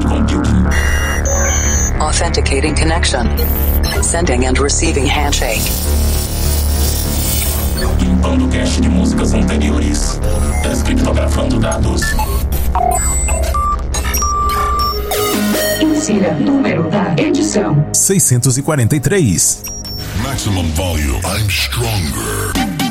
cloud computing. Authenticating connection. Sending and receiving handshake. Limpando cache de músicas anteriores. Descriptografando dados. Insira número da edição. 643. Maximum volume. I'm stronger.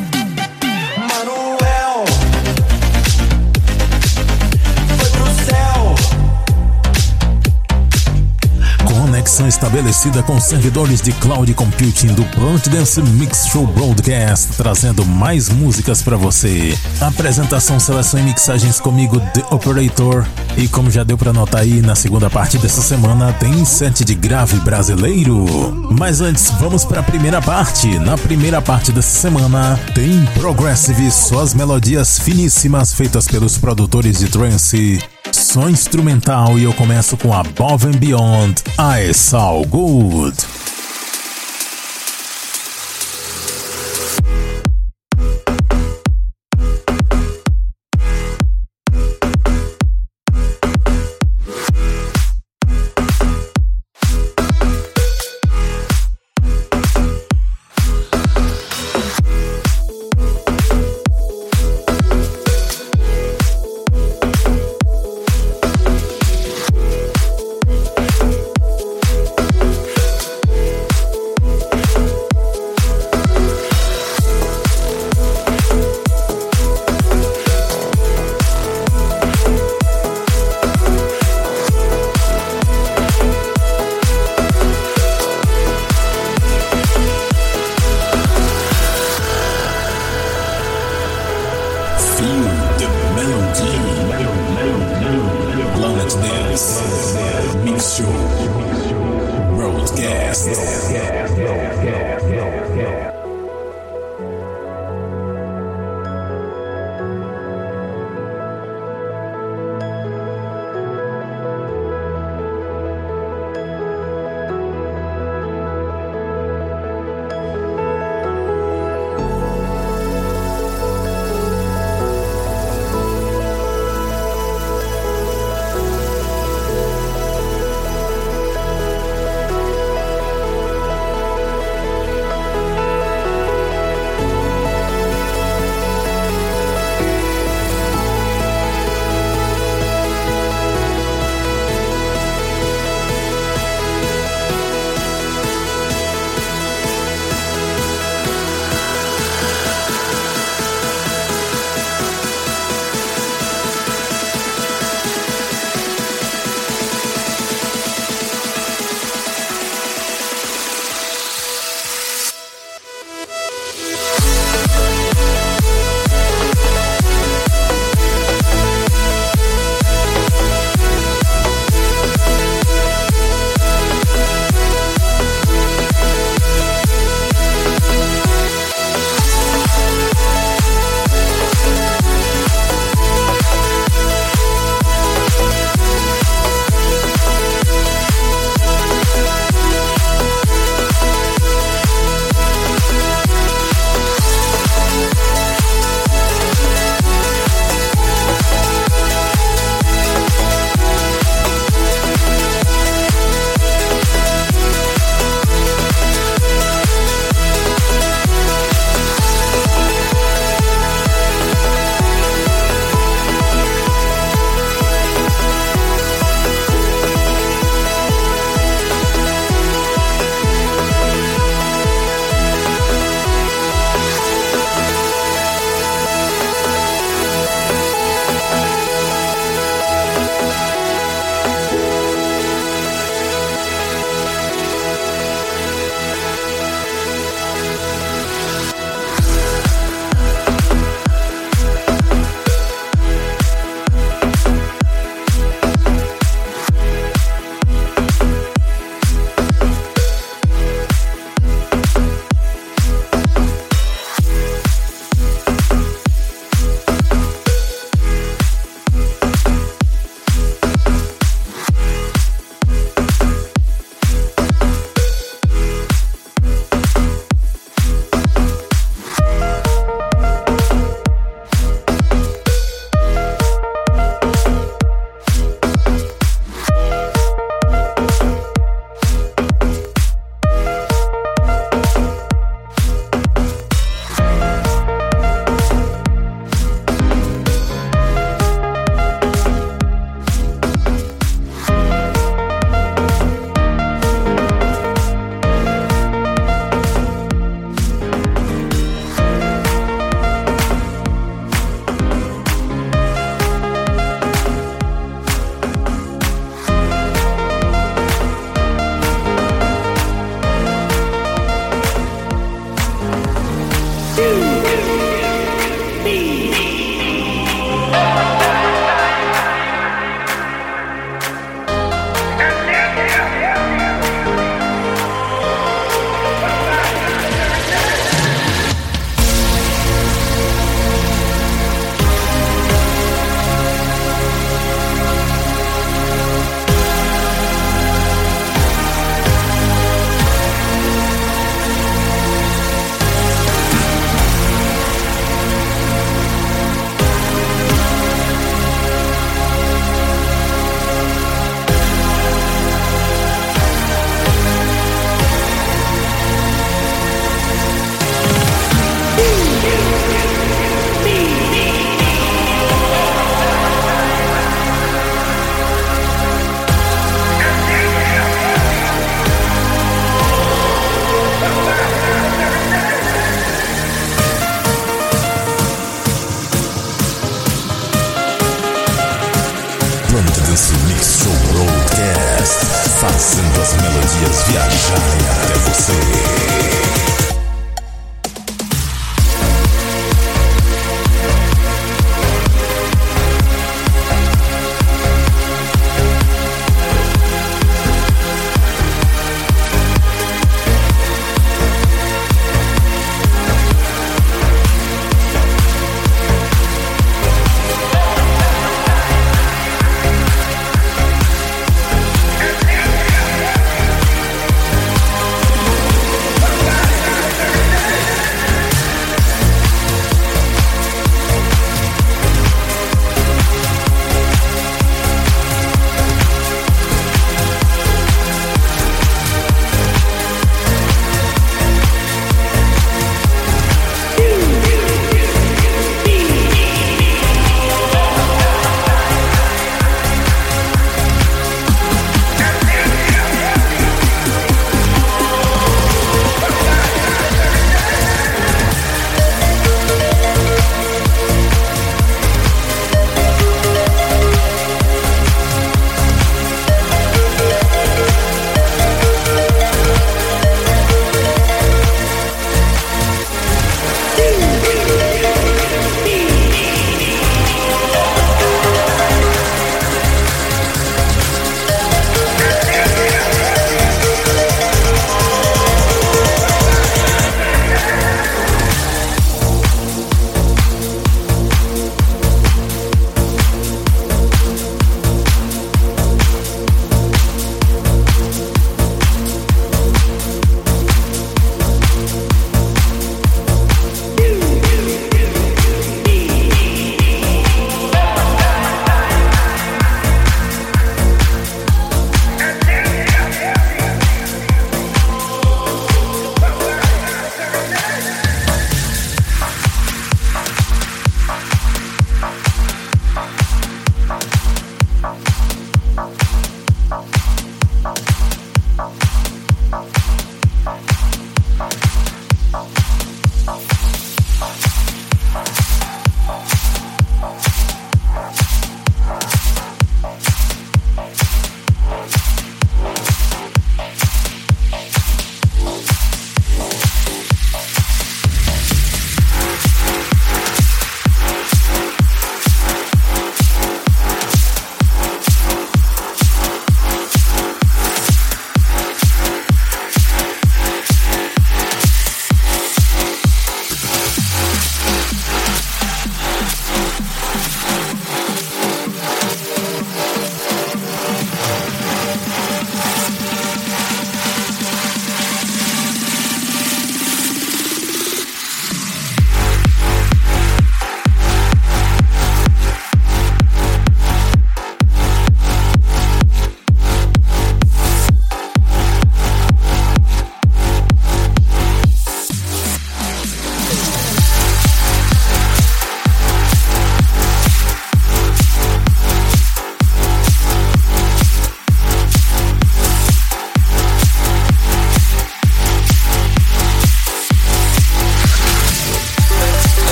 Conexão estabelecida com servidores de cloud computing do Plant Dance Mix Show Broadcast, trazendo mais músicas para você. Apresentação, seleção e mixagens comigo, The Operator. E como já deu para notar aí, na segunda parte dessa semana tem set de grave brasileiro. Mas antes, vamos para a primeira parte. Na primeira parte dessa semana tem Progressive, suas melodias finíssimas feitas pelos produtores de trance som instrumental e eu começo com Above and Beyond, I Saw Good.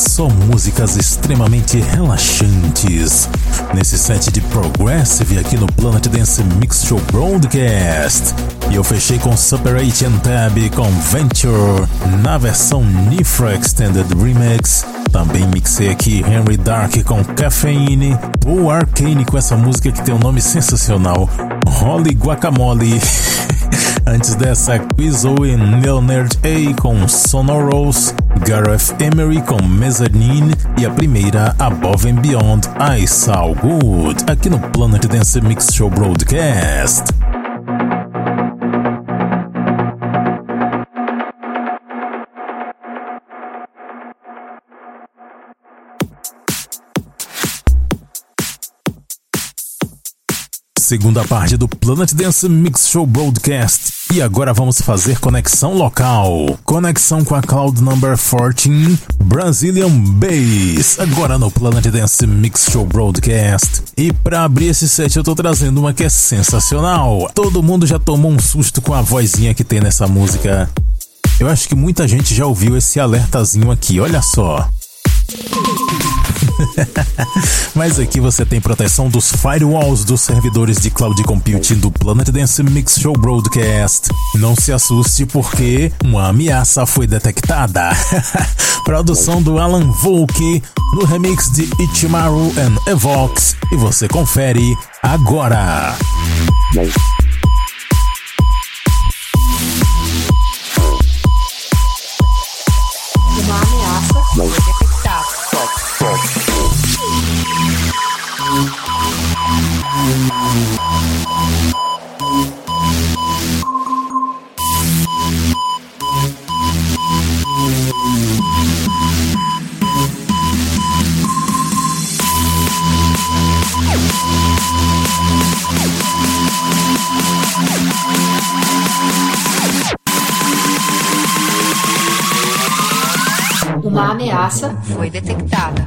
Só músicas extremamente relaxantes. Nesse set de Progressive aqui no Planet Dance Mix Show Broadcast. E eu fechei com Separation Tab com Venture na versão Nifra Extended Remix. Também mixei aqui Henry Dark com Caffeine, o Arcane com essa música que tem um nome sensacional, Holly Guacamole. Antes dessa, Quizzo e Leonard A com Sonoros, Gareth Emery com Mezzanine e a primeira Above and Beyond I Saw Good, aqui no Planet Dance Mix Show Broadcast. Segunda parte do Planet Dance Mix Show Broadcast. E agora vamos fazer conexão local. Conexão com a Cloud Number 14 Brazilian Bass. Agora no Planet Dance Mix Show Broadcast. E para abrir esse set eu tô trazendo uma que é sensacional. Todo mundo já tomou um susto com a vozinha que tem nessa música. Eu acho que muita gente já ouviu esse alertazinho aqui, olha só. Mas aqui você tem proteção dos firewalls dos servidores de cloud computing do Planet Dance Mix Show Broadcast. Não se assuste porque uma ameaça foi detectada. Produção do Alan Volk no remix de Ichimaru and Evox e você confere agora. Foi detectada.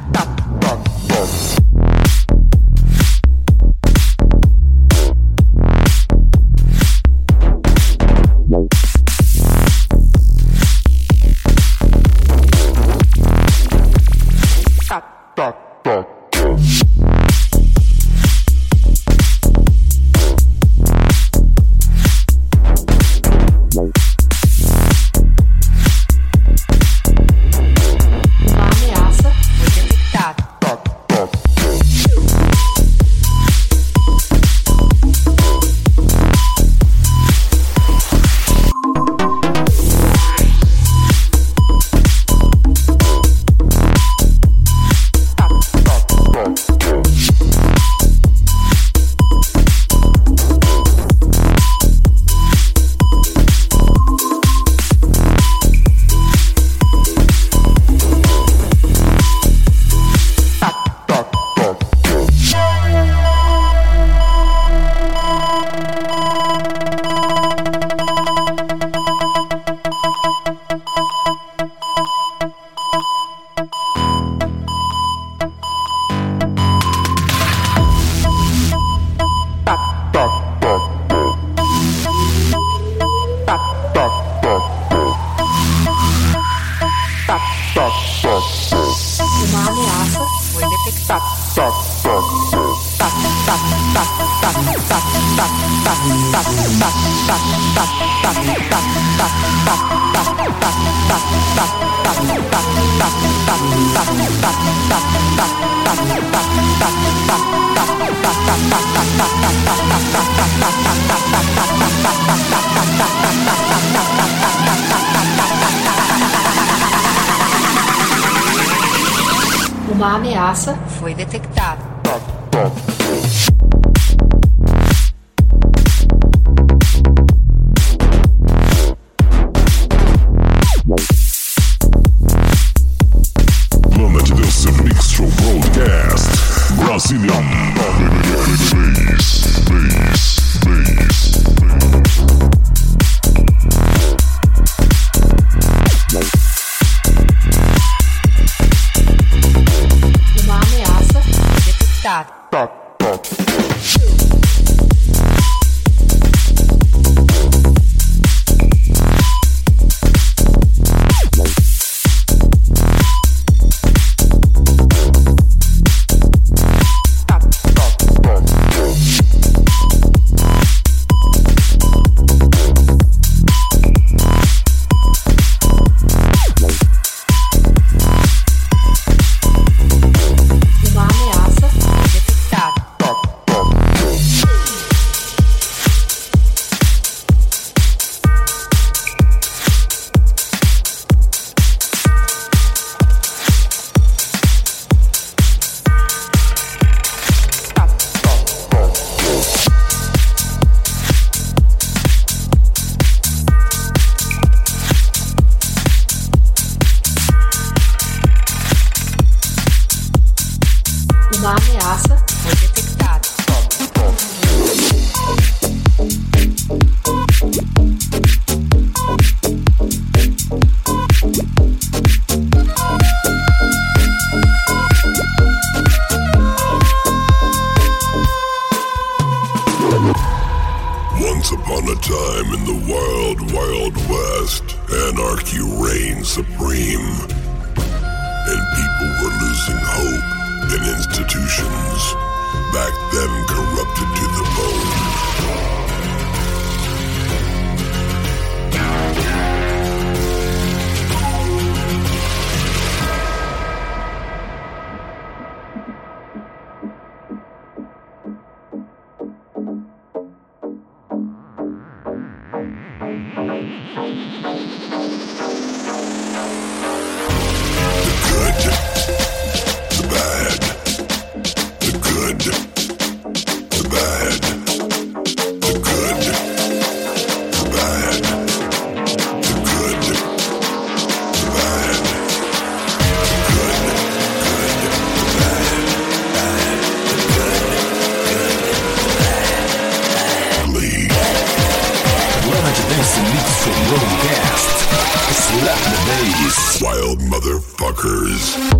Rockers.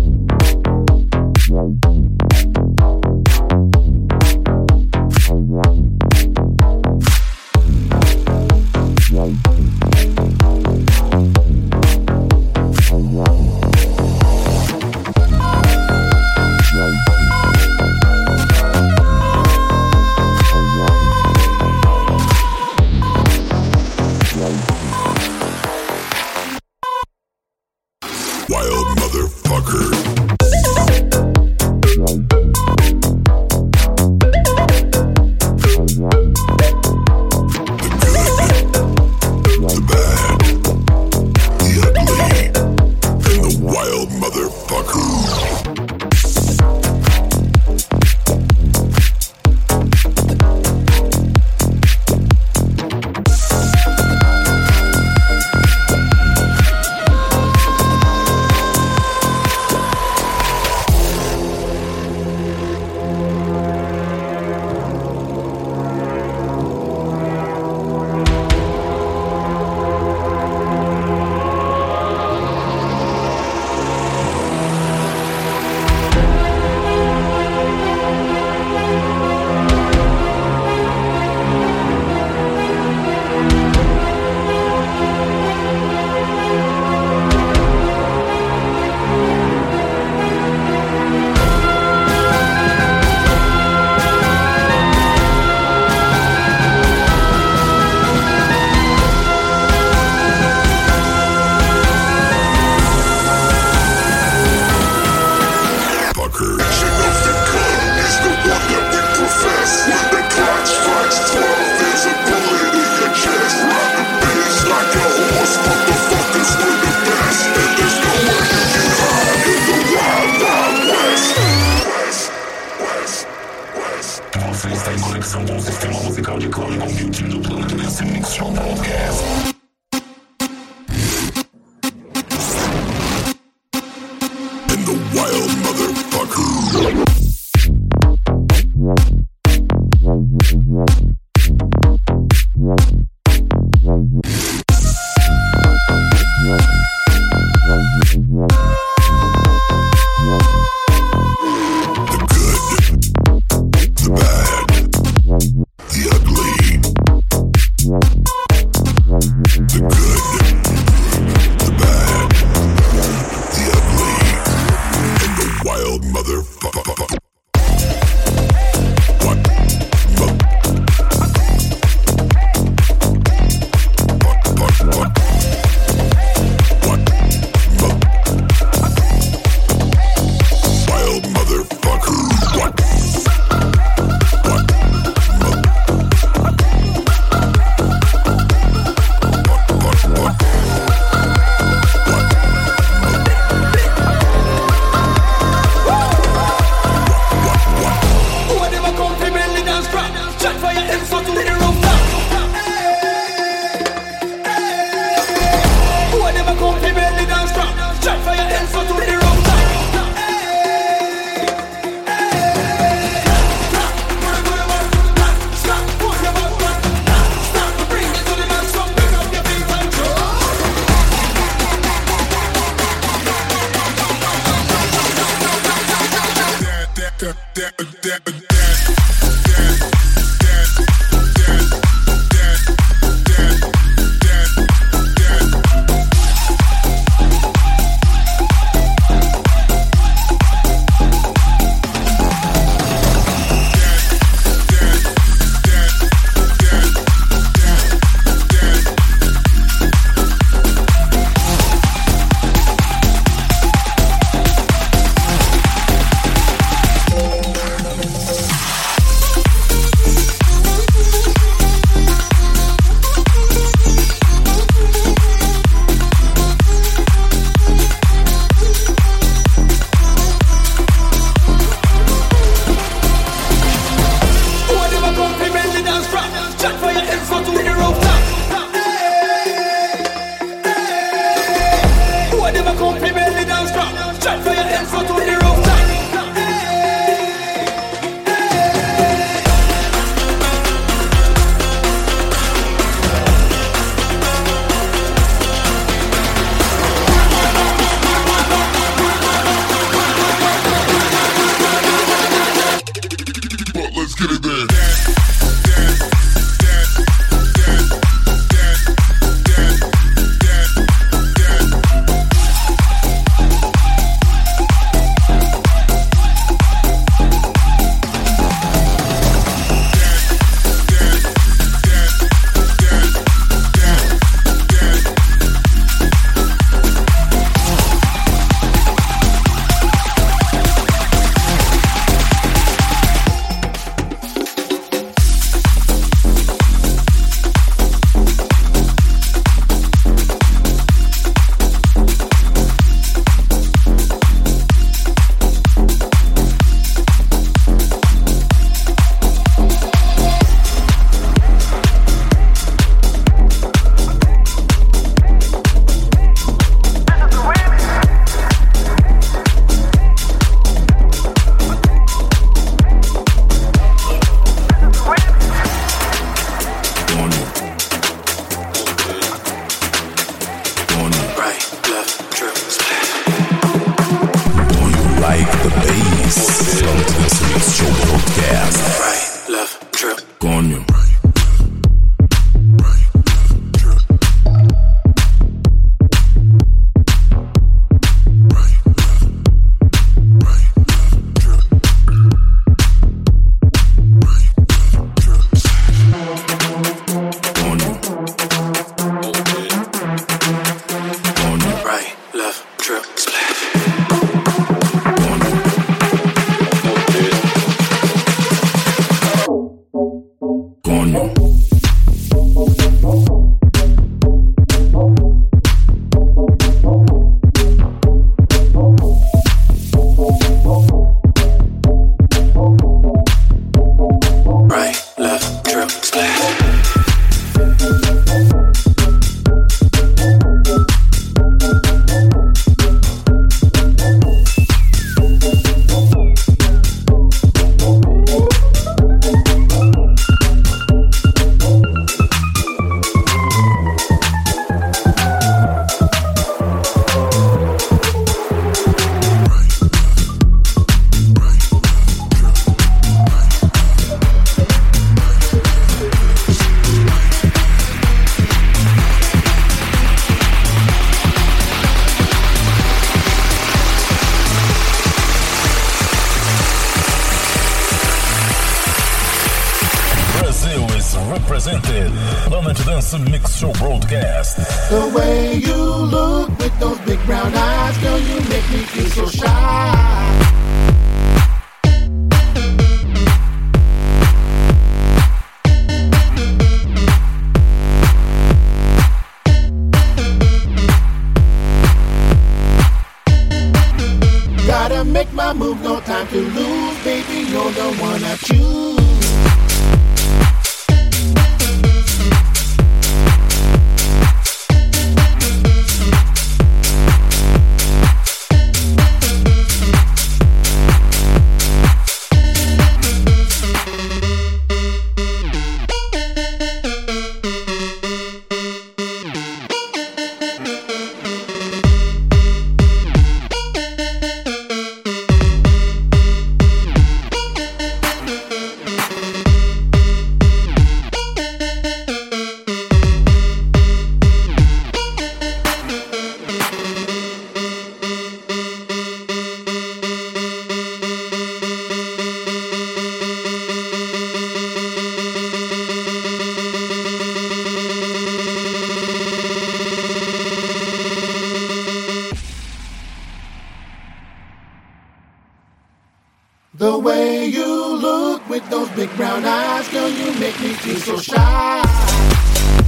You look with those big brown eyes, girl, you make me feel so shy.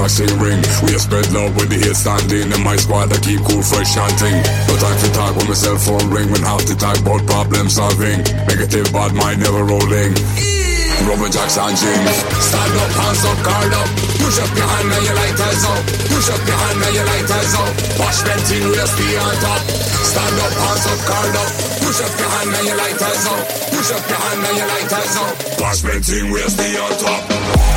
Boxing ring. We have spread love with the hate standing. And my squad, I keep cool, fresh chanting. No time for talk when my cell phone ring. When half the talk about problem solving. Negative bad mind never rolling. Rubber jacks and jeans. Stand up, hands up, guard up. Push up your hand and your lighters up. Push up your hand and your lighters up. Wash venting, we'll stay on top. Stand up, hands up, guard up. Push up your hand and your lighters up. Push up your hand and your lighters up. Wash venting, we'll stay on top.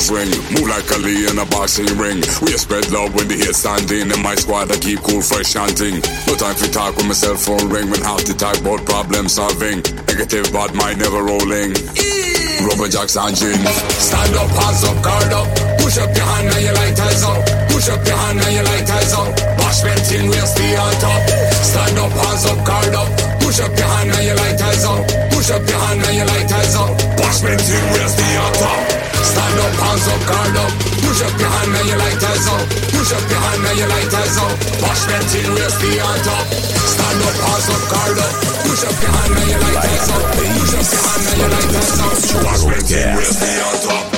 Swing. Move like Ali in a boxing ring. We spread love when the hate standing. In my squad, I keep cool, fresh chanting. No time for talk when my cell phone ring. When half the talk about problem solving. Negative bad mind never rolling. Rubber jacks and jeans. Stand up, hands up, guard up. Push up your hand and your lighters up. Push up your hand and your lighters up. Wash venting, we'll stay on top. Stand up, hands up, guard up. Push up your hand and your lighters up. Push up your hand and your lighters up. Wash venting, we'll stay on top. Stand up, hands up, guard up. Push up your hand and your lighters up. Push up your hand and your lighters up. Wash them till we stay on top. Stand up, hands up, guard up. Push up your hand and your lighters up. Push up your hand and your lighters up. Wash them till we stay on top.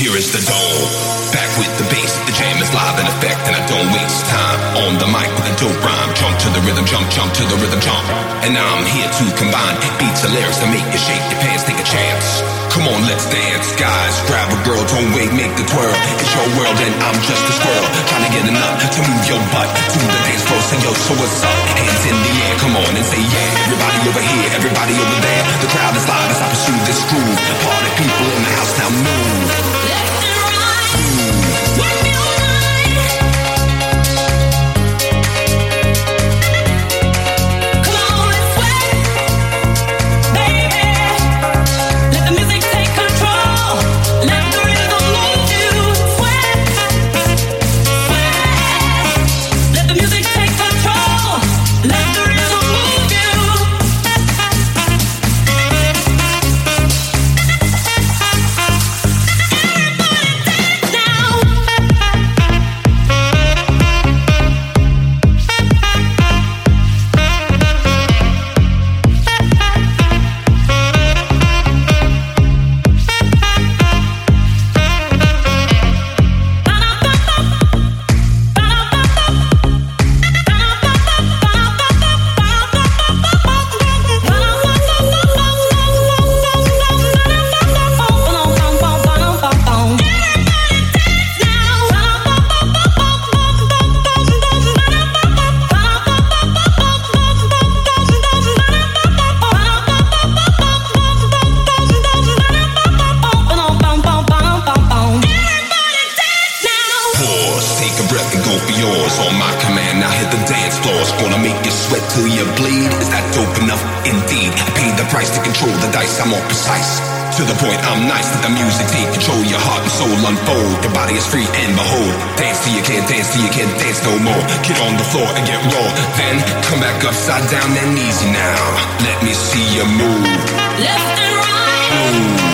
Here is the dome, back with the beat on the mic with a dope rhyme. Jump to the rhythm, jump, jump to the rhythm, jump. And I'm here to combine beats and lyrics to make you shake your pants, take a chance. Come on, let's dance, guys. Grab a girl, don't wait, make the twirl. It's your world and I'm just a squirrel. Trying to get enough to move your butt to the dance floor. Say yo, so what's up? Hands in the air, come on and say yeah. Everybody over here, everybody over there. The crowd is live as I pursue this groove. Party people in the house now move. Let's right. For. On my command, now hit the dance floors. Gonna make you sweat till you bleed. Is that dope enough? Indeed. I paid the price to control the dice. I'm more precise. To the point, I'm nice. Let the music take control. Your heart and soul unfold. Your body is free and behold. Dance till you can't dance till you can't dance no more. Get on the floor and get raw. Then come back upside down and easy now. Let me see you move. Left and right. Move.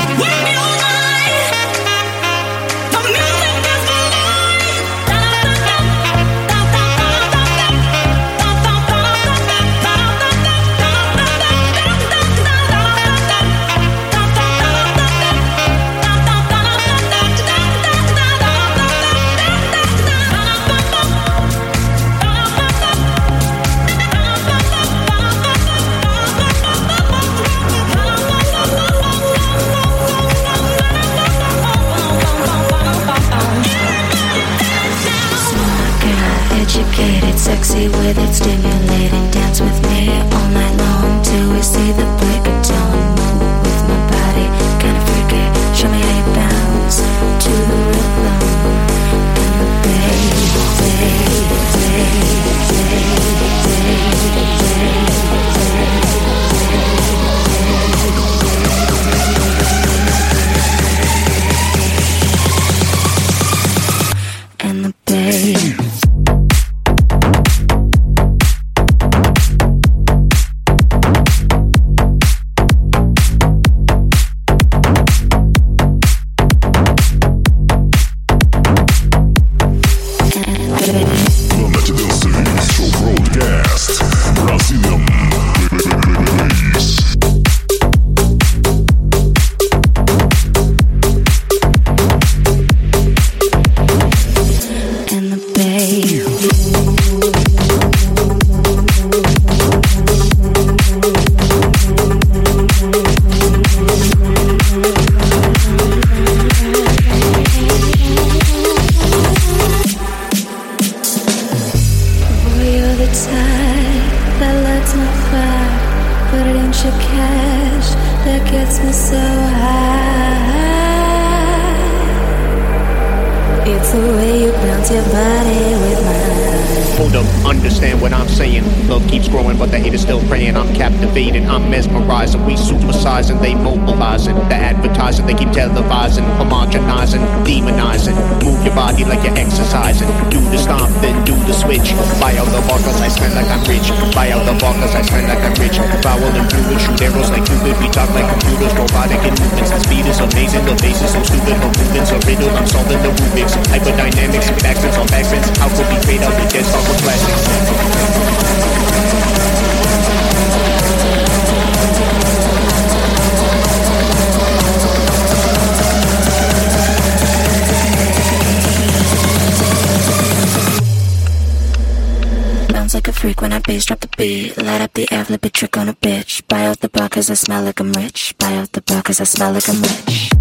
Cause I smell like I'm rich. Buy out the bar cause I smell like I'm rich.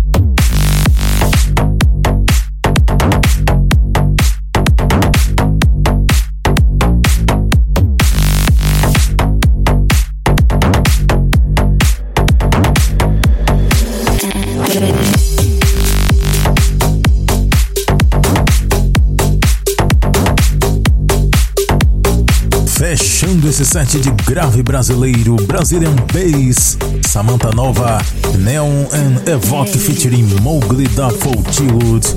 Set de grave brasileiro, Brazilian Bass, Samantha Nova, Neon and Evoque featuring Mowgli da Fortitude,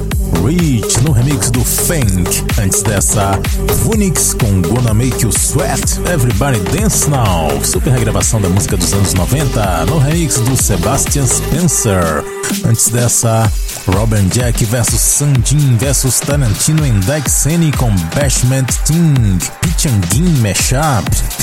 Reach no remix do Fink. Antes dessa, Funix com Gonna Make You Sweat, Everybody Dance Now, super regravação da música dos anos 90, no remix do Sebastian Spencer. Antes dessa, Robin Jack vs Sandin vs Tarantino em Dexene com Bashment Ting, Pichanguin Mashup.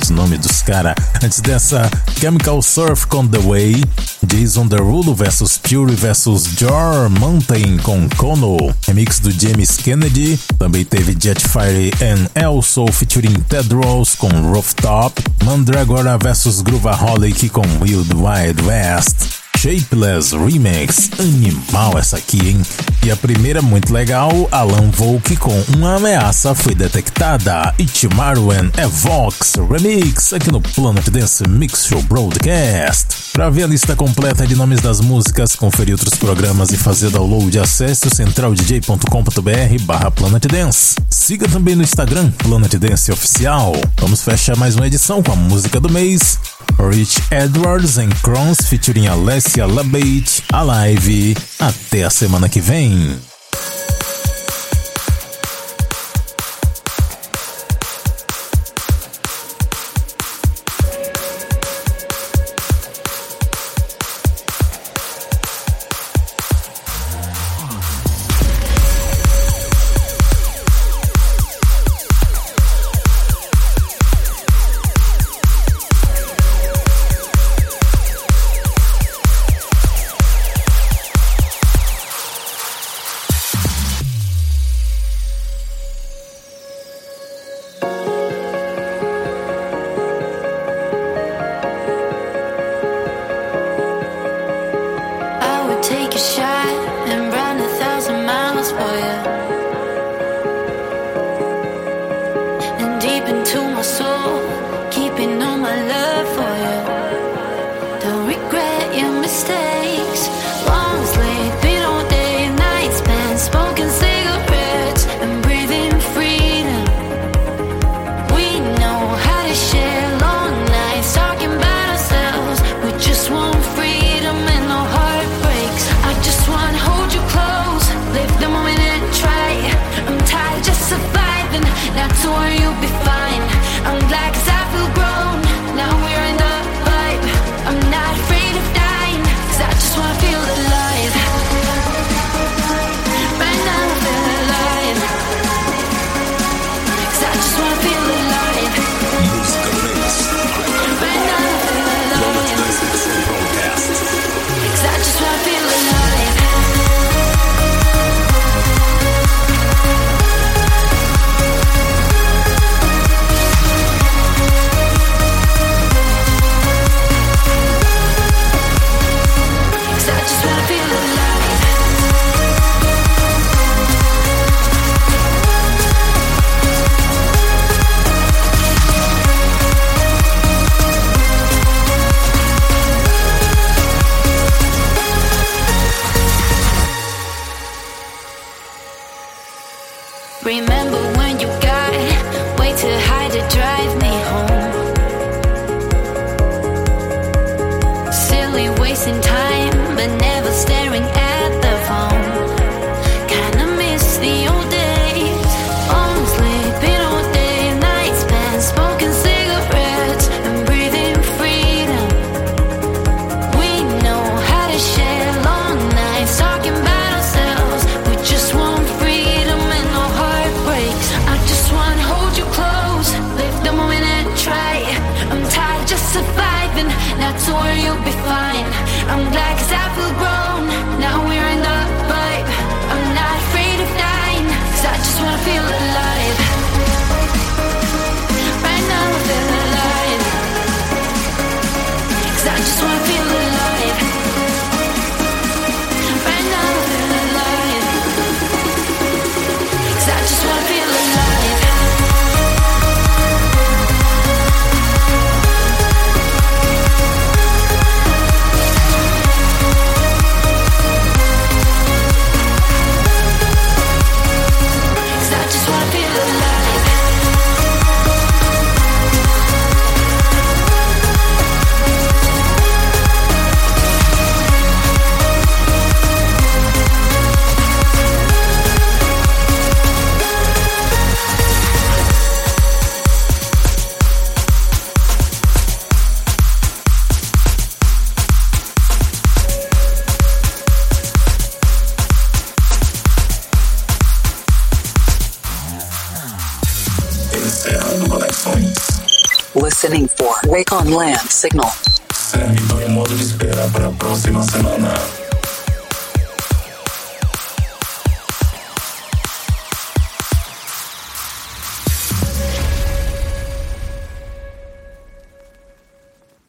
Os nomes dos caras. Antes dessa, Chemical Surf com The Way, Jason Derulo vs Fury vs Jar Mountain com Kono, remix do James Kennedy. Também teve Jetfire and Elso featuring Ted Rose com Rooftop, Mandragora vs Groovaholic com Wild Wild West. Shapeless Remix. Animal essa aqui, hein? E a primeira, muito legal, Alan Volk com Uma Ameaça foi detectada. Itimaruan Evox Remix aqui no Planet Dance Mix Show Broadcast. Para ver a lista completa de nomes das músicas, conferir outros programas e fazer download, acesse o centraldj.com.br barra Planet Dance. Siga também no Instagram, Planet Dance Oficial. Vamos fechar mais uma edição com a música do mês. Rich Edwards and Crons featuring Alessia Labate, Alive. Até a semana que vem. Land signal.